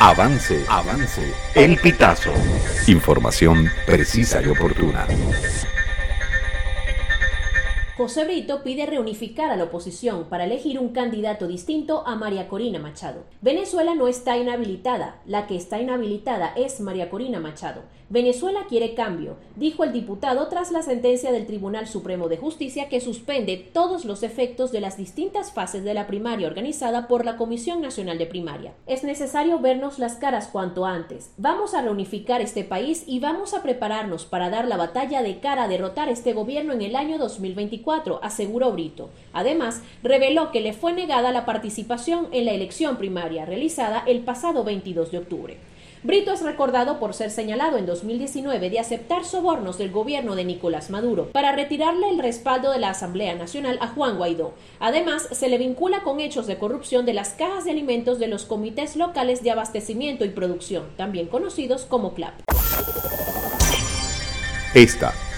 Avance, avance. El pitazo. Información precisa y oportuna. José Brito pide reunificar a la oposición para elegir un candidato distinto a María Corina Machado. Venezuela no está inhabilitada, la que está inhabilitada es María Corina Machado. Venezuela quiere cambio, dijo el diputado tras la sentencia del Tribunal Supremo de Justicia que suspende todos los efectos de las distintas fases de la primaria organizada por la Comisión Nacional de Primaria. Es necesario vernos las caras cuanto antes. Vamos a reunificar este país y vamos a prepararnos para dar la batalla de cara a derrotar este gobierno en el año 2024, aseguró Brito. Además, reveló que le fue negada la participación en la elección primaria realizada el pasado 22 de octubre. Brito es recordado por ser señalado en 2019 de aceptar sobornos del gobierno de Nicolás Maduro para retirarle el respaldo de la Asamblea Nacional a Juan Guaidó. Además, se le vincula con hechos de corrupción de las cajas de alimentos de los comités locales de abastecimiento y producción, también conocidos como CLAP. Esta